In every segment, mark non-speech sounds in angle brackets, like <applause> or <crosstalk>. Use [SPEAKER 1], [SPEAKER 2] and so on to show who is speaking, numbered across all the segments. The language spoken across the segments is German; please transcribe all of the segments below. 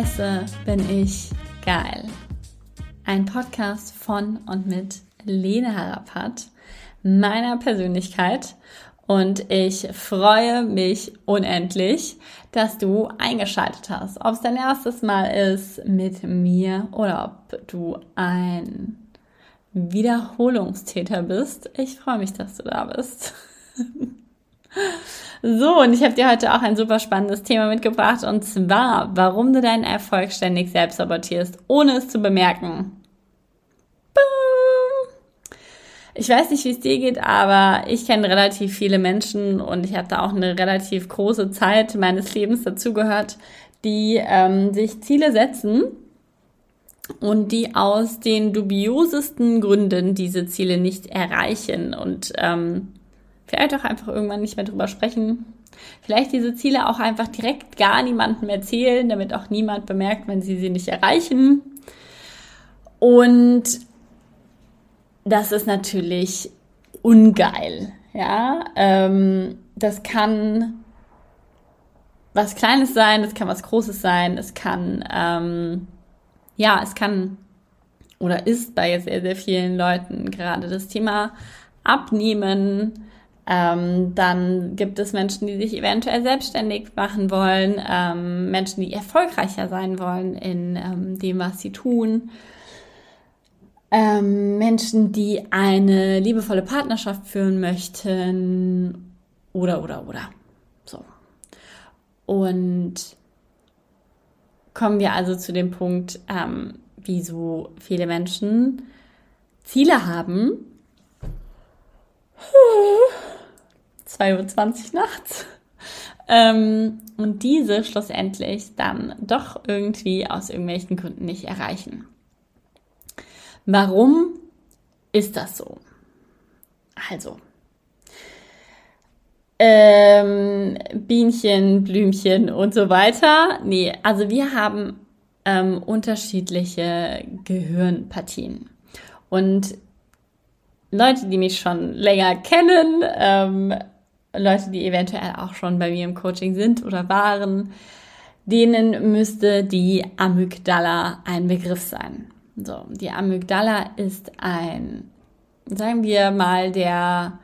[SPEAKER 1] Scheiße, bin ich geil. Ein Podcast von und mit Lene Harapat, meiner Persönlichkeit. Und ich freue mich unendlich, dass du eingeschaltet hast. Ob es dein erstes Mal ist mit mir oder ob du ein Wiederholungstäter bist. Ich freue mich, dass du da bist. <laughs> So, und ich habe dir heute auch ein super spannendes Thema mitgebracht und zwar, warum du deinen Erfolg ständig selbst sabotierst, ohne es zu bemerken. Ich weiß nicht, wie es dir geht, aber ich kenne relativ viele Menschen und ich habe da auch eine relativ große Zeit meines Lebens dazugehört, die ähm, sich Ziele setzen und die aus den dubiosesten Gründen diese Ziele nicht erreichen und ähm, vielleicht auch einfach irgendwann nicht mehr drüber sprechen. Vielleicht diese Ziele auch einfach direkt gar niemandem erzählen, damit auch niemand bemerkt, wenn sie sie nicht erreichen. Und das ist natürlich ungeil. Ja, ähm, das kann was Kleines sein, das kann was Großes sein, es kann, ähm, ja, es kann oder ist bei sehr, sehr vielen Leuten gerade das Thema Abnehmen, ähm, dann gibt es Menschen, die sich eventuell selbstständig machen wollen, ähm, Menschen, die erfolgreicher sein wollen in ähm, dem, was sie tun. Ähm, Menschen, die eine liebevolle Partnerschaft führen möchten oder, oder, oder. So. Und kommen wir also zu dem Punkt, ähm, wieso viele Menschen Ziele haben. 2.20 Uhr nachts. Ähm, und diese schlussendlich dann doch irgendwie aus irgendwelchen Gründen nicht erreichen. Warum ist das so? Also, ähm, Bienchen, Blümchen und so weiter. Nee, also wir haben ähm, unterschiedliche Gehirnpartien. Und Leute, die mich schon länger kennen, ähm, Leute, die eventuell auch schon bei mir im Coaching sind oder waren, denen müsste die Amygdala ein Begriff sein. So, die Amygdala ist ein, sagen wir mal, der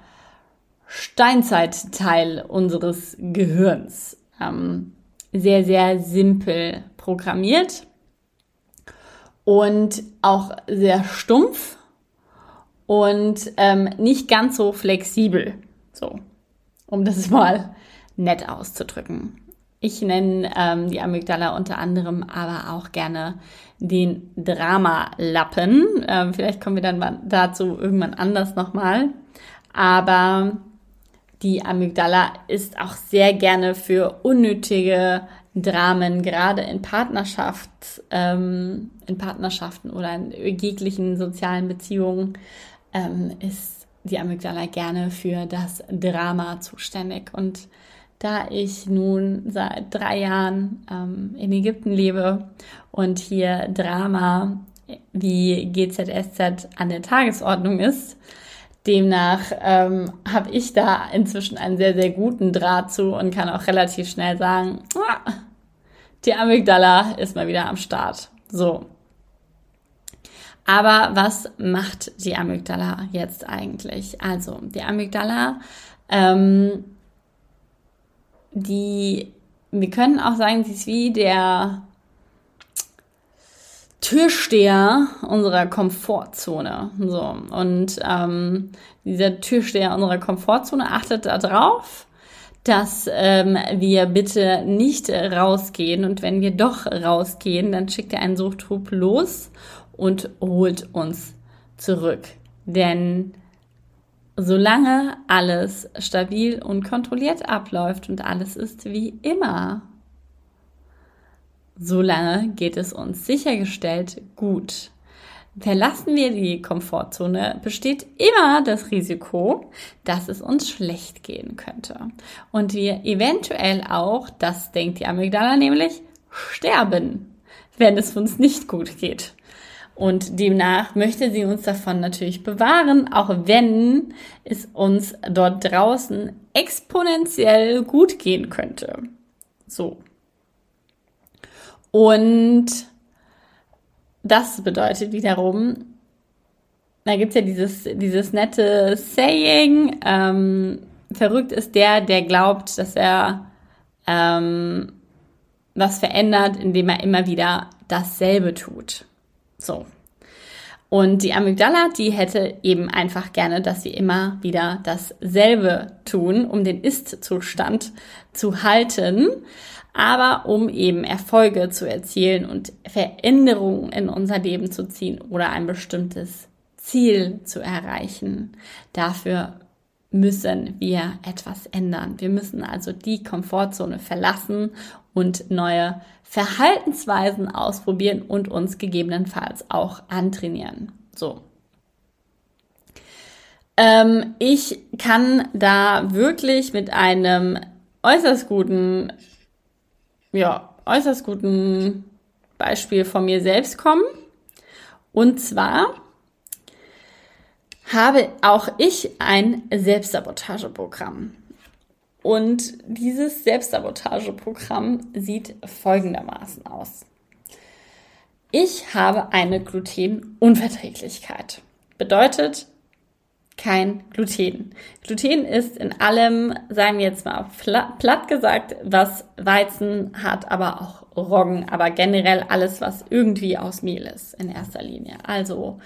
[SPEAKER 1] Steinzeitteil unseres Gehirns. Ähm, sehr, sehr simpel programmiert und auch sehr stumpf und ähm, nicht ganz so flexibel. So, um das mal nett auszudrücken. Ich nenne ähm, die Amygdala unter anderem aber auch gerne den Dramalappen. Ähm, vielleicht kommen wir dann dazu irgendwann anders nochmal. Aber die Amygdala ist auch sehr gerne für unnötige Dramen, gerade in Partnerschaft, ähm, in Partnerschaften oder in jeglichen sozialen Beziehungen, ähm, ist die Amygdala gerne für das Drama zuständig. Und da ich nun seit drei Jahren ähm, in Ägypten lebe und hier Drama wie GZSZ an der Tagesordnung ist, demnach ähm, habe ich da inzwischen einen sehr, sehr guten Draht zu und kann auch relativ schnell sagen, die Amygdala ist mal wieder am Start. So, aber was macht die Amygdala jetzt eigentlich? Also die Amygdala, ähm, die, wir können auch sagen, sie ist wie der Türsteher unserer Komfortzone. So und ähm, dieser Türsteher unserer Komfortzone achtet darauf, dass ähm, wir bitte nicht rausgehen und wenn wir doch rausgehen, dann schickt er einen Suchtrupp los und holt uns zurück. Denn solange alles stabil und kontrolliert abläuft und alles ist wie immer, solange geht es uns sichergestellt gut. Verlassen wir die Komfortzone, besteht immer das Risiko, dass es uns schlecht gehen könnte. Und wir eventuell auch, das denkt die Amygdala nämlich, sterben, wenn es uns nicht gut geht. Und demnach möchte sie uns davon natürlich bewahren, auch wenn es uns dort draußen exponentiell gut gehen könnte. So. Und das bedeutet wiederum, da gibt's ja dieses, dieses nette Saying, ähm, verrückt ist der, der glaubt, dass er ähm, was verändert, indem er immer wieder dasselbe tut. So. Und die Amygdala, die hätte eben einfach gerne, dass wir immer wieder dasselbe tun, um den Ist-Zustand zu halten, aber um eben Erfolge zu erzielen und Veränderungen in unser Leben zu ziehen oder ein bestimmtes Ziel zu erreichen. Dafür müssen wir etwas ändern. Wir müssen also die Komfortzone verlassen und neue Verhaltensweisen ausprobieren und uns gegebenenfalls auch antrainieren. So. Ähm, ich kann da wirklich mit einem äußerst guten, ja, äußerst guten Beispiel von mir selbst kommen. Und zwar habe auch ich ein Selbstsabotageprogramm. Und dieses Selbstsabotageprogramm sieht folgendermaßen aus. Ich habe eine Glutenunverträglichkeit. Bedeutet kein Gluten. Gluten ist in allem, sagen wir jetzt mal platt gesagt, was Weizen hat, aber auch Roggen, aber generell alles, was irgendwie aus Mehl ist in erster Linie. Also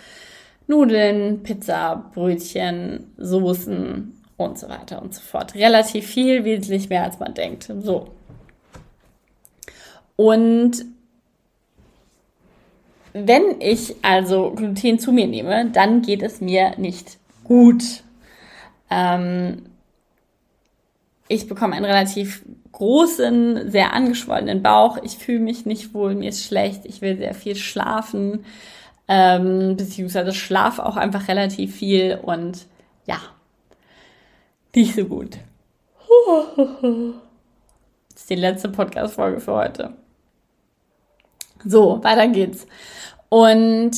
[SPEAKER 1] Nudeln, Pizza, Brötchen, Soßen, und so weiter und so fort. Relativ viel, wesentlich mehr als man denkt. So. Und wenn ich also Gluten zu mir nehme, dann geht es mir nicht gut. Ähm, ich bekomme einen relativ großen, sehr angeschwollenen Bauch. Ich fühle mich nicht wohl, mir ist schlecht, ich will sehr viel schlafen, ähm, beziehungsweise schlafe auch einfach relativ viel und ja, nicht so gut. Das ist die letzte Podcast-Folge für heute. So, weiter geht's. Und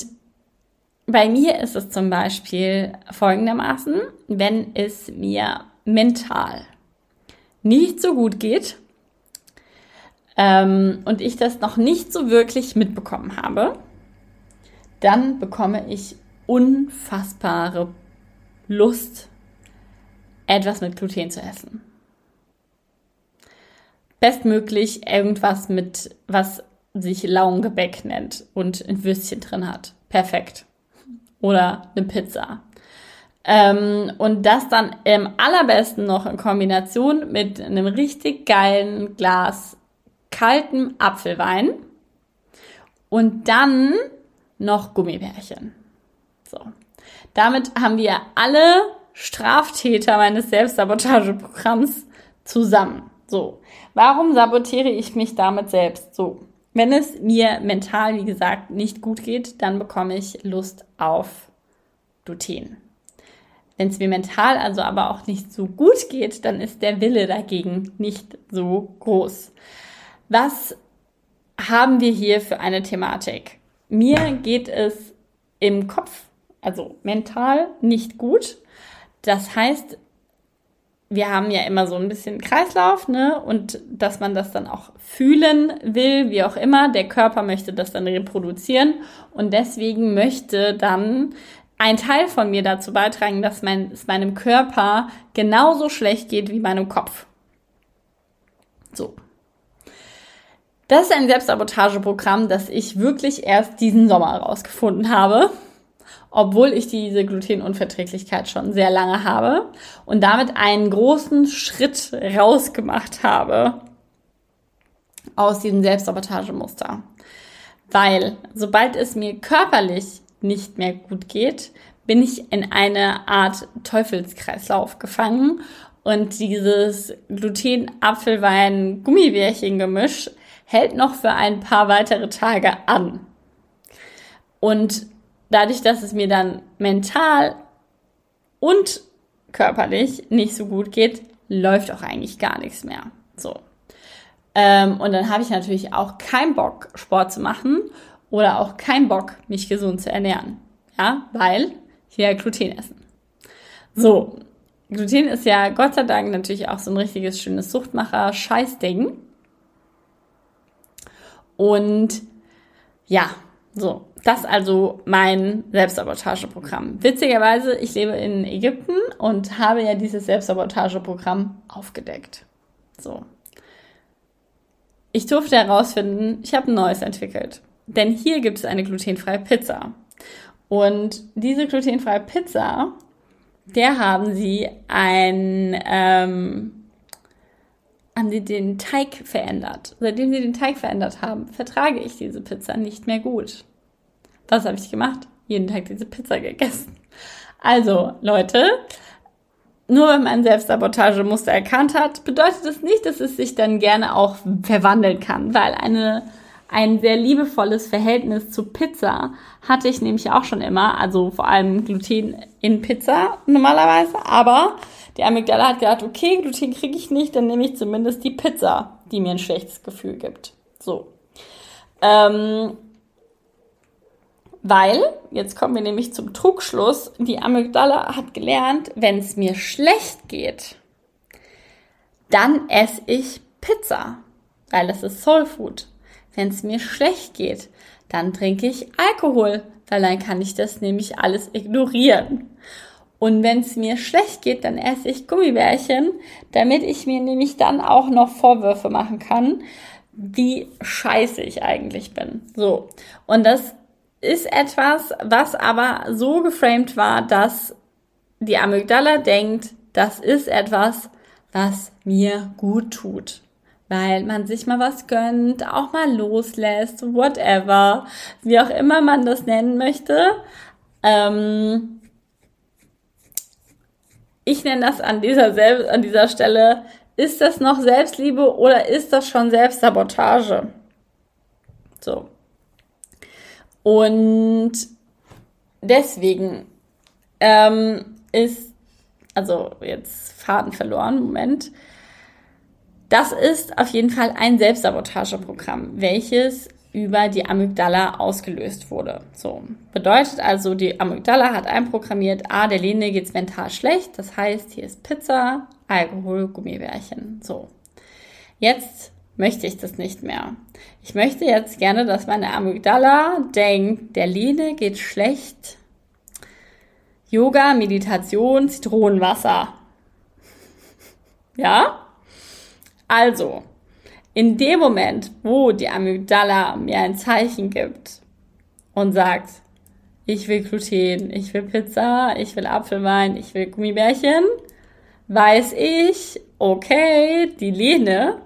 [SPEAKER 1] bei mir ist es zum Beispiel folgendermaßen, wenn es mir mental nicht so gut geht ähm, und ich das noch nicht so wirklich mitbekommen habe, dann bekomme ich unfassbare Lust etwas mit Gluten zu essen. Bestmöglich irgendwas mit, was sich Laugengebäck nennt und ein Würstchen drin hat. Perfekt. Oder eine Pizza. Ähm, und das dann im allerbesten noch in Kombination mit einem richtig geilen Glas kaltem Apfelwein und dann noch Gummibärchen. So. Damit haben wir alle Straftäter meines Selbstsabotageprogramms zusammen. So. Warum sabotiere ich mich damit selbst? So. Wenn es mir mental, wie gesagt, nicht gut geht, dann bekomme ich Lust auf Gluten. Wenn es mir mental also aber auch nicht so gut geht, dann ist der Wille dagegen nicht so groß. Was haben wir hier für eine Thematik? Mir geht es im Kopf, also mental, nicht gut. Das heißt, wir haben ja immer so ein bisschen Kreislauf, ne? Und dass man das dann auch fühlen will, wie auch immer. Der Körper möchte das dann reproduzieren und deswegen möchte dann ein Teil von mir dazu beitragen, dass mein, es meinem Körper genauso schlecht geht wie meinem Kopf. So. Das ist ein Selbstsabotageprogramm, das ich wirklich erst diesen Sommer herausgefunden habe obwohl ich diese Glutenunverträglichkeit schon sehr lange habe und damit einen großen Schritt rausgemacht habe aus diesem Selbstsabotagemuster. Weil sobald es mir körperlich nicht mehr gut geht, bin ich in eine Art Teufelskreislauf gefangen und dieses Gluten-Apfelwein-Gummibärchen-Gemisch hält noch für ein paar weitere Tage an. Und dadurch, dass es mir dann mental und körperlich nicht so gut geht, läuft auch eigentlich gar nichts mehr. So. Ähm, und dann habe ich natürlich auch keinen Bock, Sport zu machen oder auch keinen Bock, mich gesund zu ernähren. Ja, weil ich ja Gluten essen. So. Gluten ist ja Gott sei Dank natürlich auch so ein richtiges schönes Suchtmacher-Scheißding. Und ja, so, das also mein Selbstsabotageprogramm. Witzigerweise, ich lebe in Ägypten und habe ja dieses Selbstsabotageprogramm aufgedeckt. So. Ich durfte herausfinden, ich habe ein neues entwickelt. Denn hier gibt es eine glutenfreie Pizza. Und diese glutenfreie Pizza, der haben sie ein, ähm, haben sie den Teig verändert. Seitdem sie den Teig verändert haben, vertrage ich diese Pizza nicht mehr gut. Was habe ich gemacht? Jeden Tag diese Pizza gegessen. Also, Leute, nur wenn man Selbstsabotagemuster erkannt hat, bedeutet das nicht, dass es sich dann gerne auch verwandeln kann, weil eine ein sehr liebevolles Verhältnis zu Pizza hatte ich nämlich auch schon immer, also vor allem Gluten in Pizza normalerweise, aber die Amygdala hat gedacht, okay, Gluten kriege ich nicht, dann nehme ich zumindest die Pizza, die mir ein schlechtes Gefühl gibt. So. Ähm, weil, jetzt kommen wir nämlich zum Trugschluss, die Amygdala hat gelernt, wenn es mir schlecht geht, dann esse ich Pizza, weil es ist Soul Food. Wenn es mir schlecht geht, dann trinke ich Alkohol, weil dann kann ich das nämlich alles ignorieren. Und wenn es mir schlecht geht, dann esse ich Gummibärchen, damit ich mir nämlich dann auch noch Vorwürfe machen kann, wie scheiße ich eigentlich bin. So. Und das ist etwas, was aber so geframed war, dass die Amygdala denkt, das ist etwas, was mir gut tut. Weil man sich mal was gönnt, auch mal loslässt, whatever, wie auch immer man das nennen möchte. Ähm ich nenne das an dieser, Sel an dieser Stelle, ist das noch Selbstliebe oder ist das schon Selbstsabotage? So. Und deswegen ähm, ist, also jetzt Faden verloren, Moment. Das ist auf jeden Fall ein Selbstsabotageprogramm, welches über die Amygdala ausgelöst wurde. So. Bedeutet also, die Amygdala hat einprogrammiert, ah, der Lene geht's mental schlecht, das heißt, hier ist Pizza, Alkohol, Gummibärchen. So. Jetzt möchte ich das nicht mehr. Ich möchte jetzt gerne, dass meine Amygdala denkt, der Lene geht schlecht. Yoga, Meditation, Zitronenwasser. <laughs> Ja? Also, in dem Moment, wo die Amygdala mir ein Zeichen gibt und sagt, ich will Gluten, ich will Pizza, ich will Apfelwein, ich will Gummibärchen, weiß ich, okay, die Lene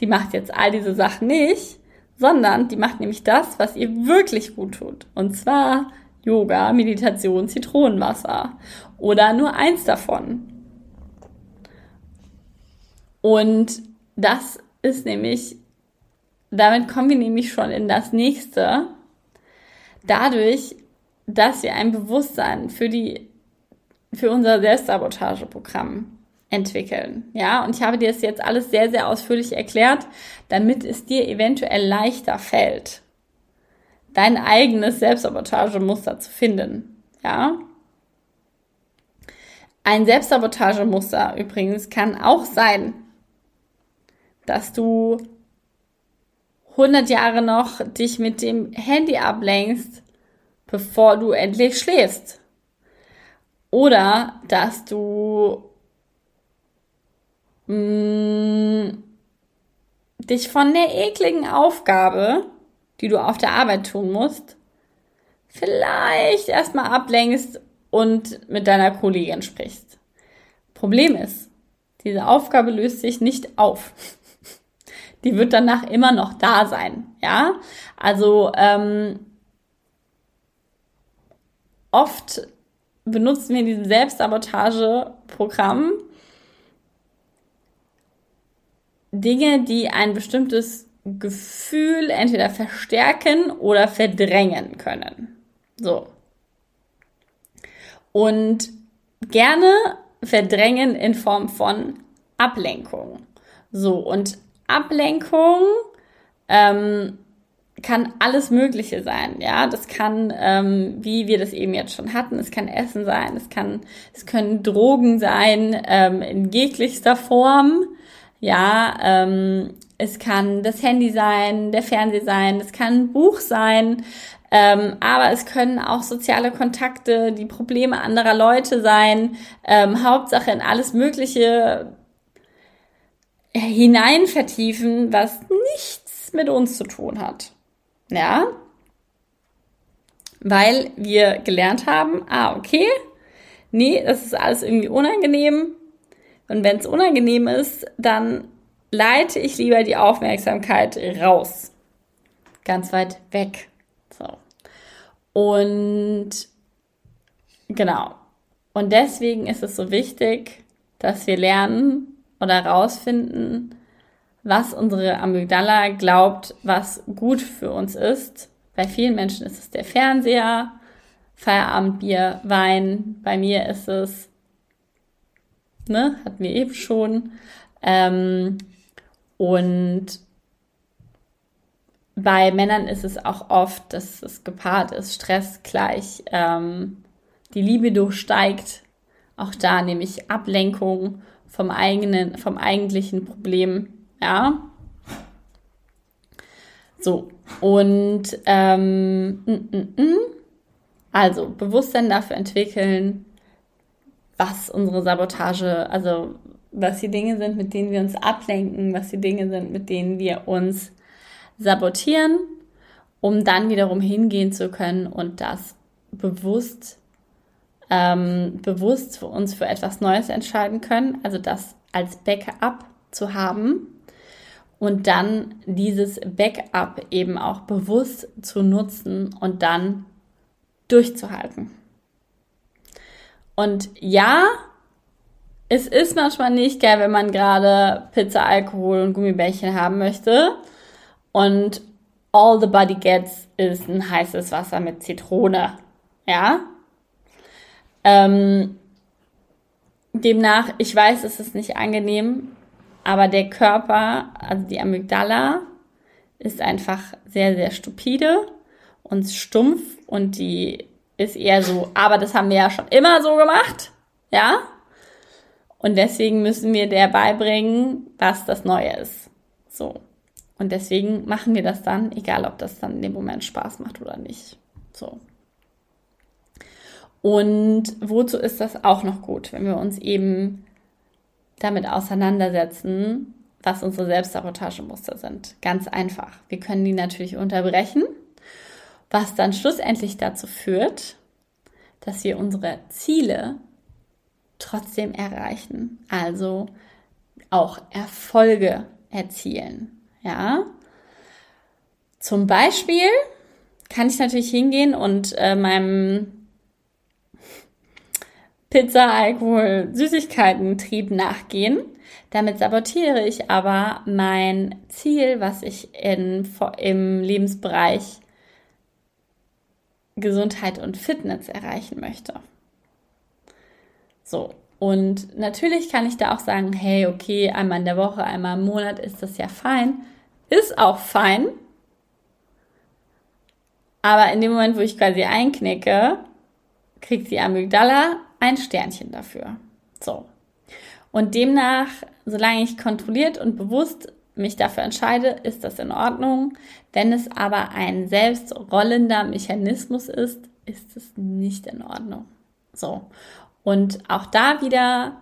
[SPEAKER 1] die macht jetzt all diese Sachen nicht, sondern die macht nämlich das, was ihr wirklich gut tut. Und zwar Yoga, Meditation, Zitronenwasser oder nur eins davon. Und das ist nämlich, damit kommen wir nämlich schon in das nächste. Dadurch, dass wir ein Bewusstsein für die, für unser Selbstsabotageprogramm entwickeln. Ja, und ich habe dir das jetzt alles sehr, sehr ausführlich erklärt, damit es dir eventuell leichter fällt, dein eigenes Selbstsabotagemuster zu finden. Ja. Ein Selbstsabotagemuster übrigens kann auch sein, dass du 100 Jahre noch dich mit dem Handy ablenkst, bevor du endlich schläfst. Oder dass du mh, mm, dich von der ekligen Aufgabe, die du auf der Arbeit tun musst, vielleicht erstmal ablenkst und mit deiner Kollegin sprichst. Problem ist, diese Aufgabe löst sich nicht auf. Die wird danach immer noch da sein, ja. Also ähm, oft benutzen wir dieses Selbstsabotageprogramm, Dinge, die ein bestimmtes Gefühl entweder verstärken oder verdrängen können. So. Und gerne verdrängen in Form von Ablenkung. So, und Ablenkung ähm, kann alles Mögliche sein, ja. Das kann, ähm, wie wir das eben jetzt schon hatten, es kann Essen sein, es kann, es können Drogen sein, ähm, in jeglichster Form. Ja, ähm, es kann das Handy sein, der Fernseher sein, es kann ein Buch sein, ähm, aber es können auch soziale Kontakte, die Probleme anderer Leute sein, ähm, Hauptsache in alles Mögliche hinein vertiefen, was nichts mit uns zu tun hat. Ja? Weil wir gelernt haben, ah, okay, nee, das ist alles irgendwie unangenehm. Und wenn es unangenehm ist, dann leite ich lieber die Aufmerksamkeit raus. Ganz weit weg. So. Und genau. Und deswegen ist es so wichtig, dass wir lernen oder rausfinden, was unsere Amygdala glaubt, was gut für uns ist. Bei vielen Menschen ist es der Fernseher, Feierabendbier, Wein. Bei mir ist es, ne, hatten wir eben schon. Ähm, und bei Männern ist es auch oft, dass es gepaart ist, Stress gleich ähm, die Libido steigt. Auch da nehme ich Ablenkung vom eigenen, vom eigentlichen Problem. Ja. So, und ähm, mm, mm, mm. also Bewusstsein dafür entwickeln, was unsere Sabotage, also was die Dinge sind, mit denen wir uns ablenken, was die Dinge sind, mit denen wir uns sabotieren, um dann wiederum hingehen zu können und das bewusst, ähm, bewusst für uns für etwas Neues entscheiden können, also das als Backup zu haben und dann dieses Backup eben auch bewusst zu nutzen und dann durchzuhalten. Und ja, es ist manchmal nicht geil, wenn man gerade Pizza, Alkohol und Gummibärchen haben möchte. Und all the body gets ist ein heißes Wasser mit Zitrone. Ja? Ähm, demnach, ich weiß, es ist nicht angenehm, aber der Körper, also die Amygdala, ist einfach sehr, sehr stupide und stumpf und die ist eher so, aber das haben wir ja schon immer so gemacht. Ja? Und deswegen müssen wir der beibringen, was das Neue ist. So. Und deswegen machen wir das dann, egal ob das dann in dem Moment Spaß macht oder nicht. So. Und wozu ist das auch noch gut, wenn wir uns eben damit auseinandersetzen, was unsere Selbstsabotagemuster sind? Ganz einfach. Wir können die natürlich unterbrechen, was dann schlussendlich dazu führt, dass wir unsere Ziele trotzdem erreichen. Also auch Erfolge erzielen. Ja. Zum Beispiel kann ich natürlich hingehen und äh, meinem Pizza, Alkohol, Süßigkeiten Trieb nachgehen. Damit sabotiere ich aber mein Ziel, was ich in, im Lebensbereich Gesundheit und Fitness erreichen möchte. So. Und natürlich kann ich da auch sagen, hey, okay, einmal in der Woche, einmal im Monat ist das ja fein. Ist auch fein. Aber in dem Moment, wo ich quasi einknicke, kriegt die Amygdala ein Sternchen dafür. So. Und demnach, solange ich kontrolliert und bewusst mich dafür entscheide, ist das in Ordnung. Wenn es aber ein selbstrollender Mechanismus ist, ist es nicht in Ordnung. So. Und auch da wieder,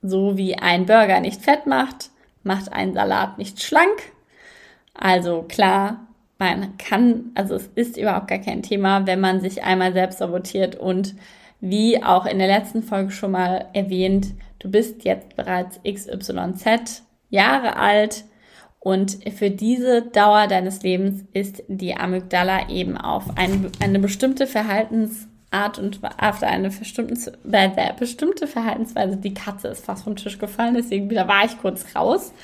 [SPEAKER 1] so wie ein Burger nicht fett macht, macht ein Salat nicht schlank. Also klar, man kann, also es ist überhaupt gar kein Thema, wenn man sich einmal selbst sabotiert und wie auch in der letzten Folge schon mal erwähnt, du bist jetzt bereits XYZ Jahre alt und für diese Dauer deines Lebens ist die Amygdala eben auf ein, eine bestimmte Verhaltens Art und auf eine bestimmte, bestimmte Verhaltensweise, die Katze ist fast vom Tisch gefallen, deswegen da war ich kurz raus,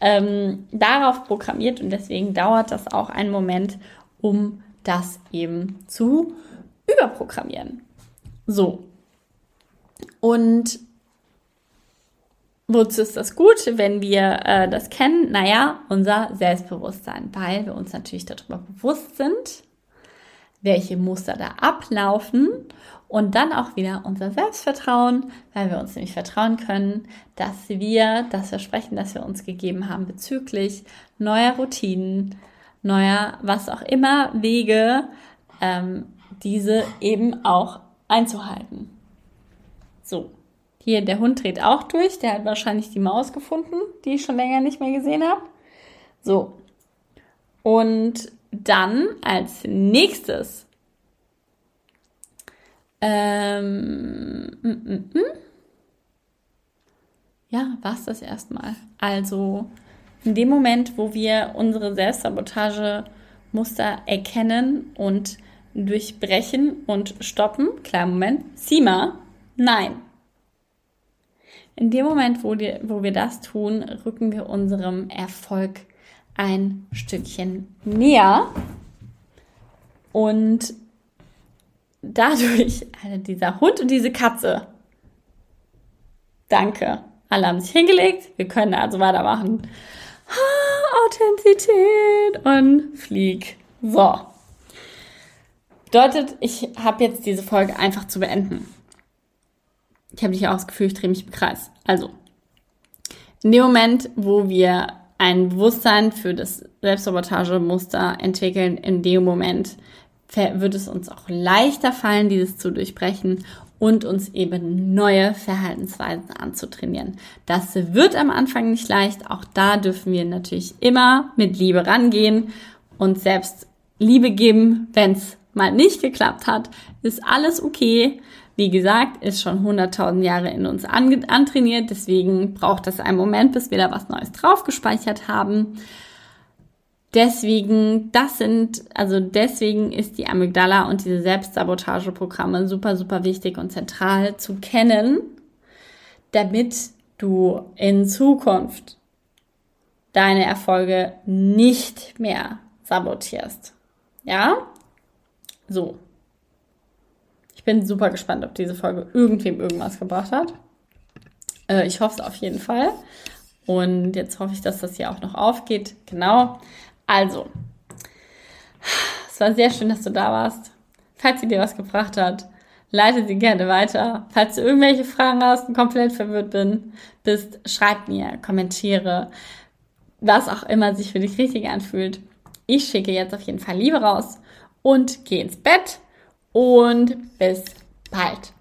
[SPEAKER 1] ähm, darauf programmiert und deswegen dauert das auch einen Moment, um das eben zu überprogrammieren. So. Und wozu ist das gut, wenn wir äh, das kennen? Naja, unser Selbstbewusstsein, weil wir uns natürlich darüber bewusst sind, welche Muster da ablaufen und dann auch wieder unser Selbstvertrauen, weil wir uns nämlich vertrauen können, dass wir das Versprechen, das wir uns gegeben haben bezüglich neuer Routinen, neuer, was auch immer, Wege, ähm, diese eben auch einzuhalten. So, hier der Hund dreht auch durch, der hat wahrscheinlich die Maus gefunden, die ich schon länger nicht mehr gesehen habe. So, und dann als nächstes ähm, mm, mm, mm. ja, war es das erstmal. Also in dem Moment, wo wir unsere Selbstsabotage-Muster erkennen und durchbrechen und stoppen, klar, Moment, Sima, nein. In dem Moment, wo, die, wo wir das tun, rücken wir unserem Erfolg ein Stückchen näher. Und dadurch, <laughs> also dieser Hund und diese Katze, danke, alle haben sich hingelegt, wir können also weitermachen. Authentizität und flieg. So. Bedeutet, ich habe jetzt diese Folge einfach zu beenden. Ich habe nicht auch das Gefühl, ich drehe mich im Kreis. Also, in dem Moment, wo wir ein Bewusstsein für das Selbstsabotagemuster entwickeln, in dem Moment wird es uns auch leichter fallen, dieses zu durchbrechen und uns eben neue Verhaltensweisen anzutrainieren. Das wird am Anfang nicht leicht. Auch da dürfen wir natürlich immer mit Liebe rangehen und selbst Liebe geben, wenn es mal nicht geklappt hat. Ist alles okay. Wie gesagt, ist schon 100.000 Jahre in uns antrainiert, deswegen braucht es einen Moment, bis wir da was Neues drauf gespeichert haben. Deswegen, das sind, also deswegen ist die Amygdala und diese Selbstsabotageprogramme super, super wichtig und zentral zu kennen, damit du in Zukunft deine Erfolge nicht mehr sabotierst. Ja? So. Ich bin super gespannt, ob diese Folge irgendwem irgendwas gebracht hat. Äh, ich hoffe es auf jeden Fall. Und jetzt hoffe ich, dass das hier auch noch aufgeht. Genau. Also, es war sehr schön, dass du da warst. Falls sie dir was gebracht hat, leite sie gerne weiter. Falls du irgendwelche Fragen hast und komplett verwirrt bin, bist, schreib mir, kommentiere, was auch immer sich für dich richtig anfühlt. Ich schicke jetzt auf jeden Fall Liebe raus und geh ins Bett und bis bald.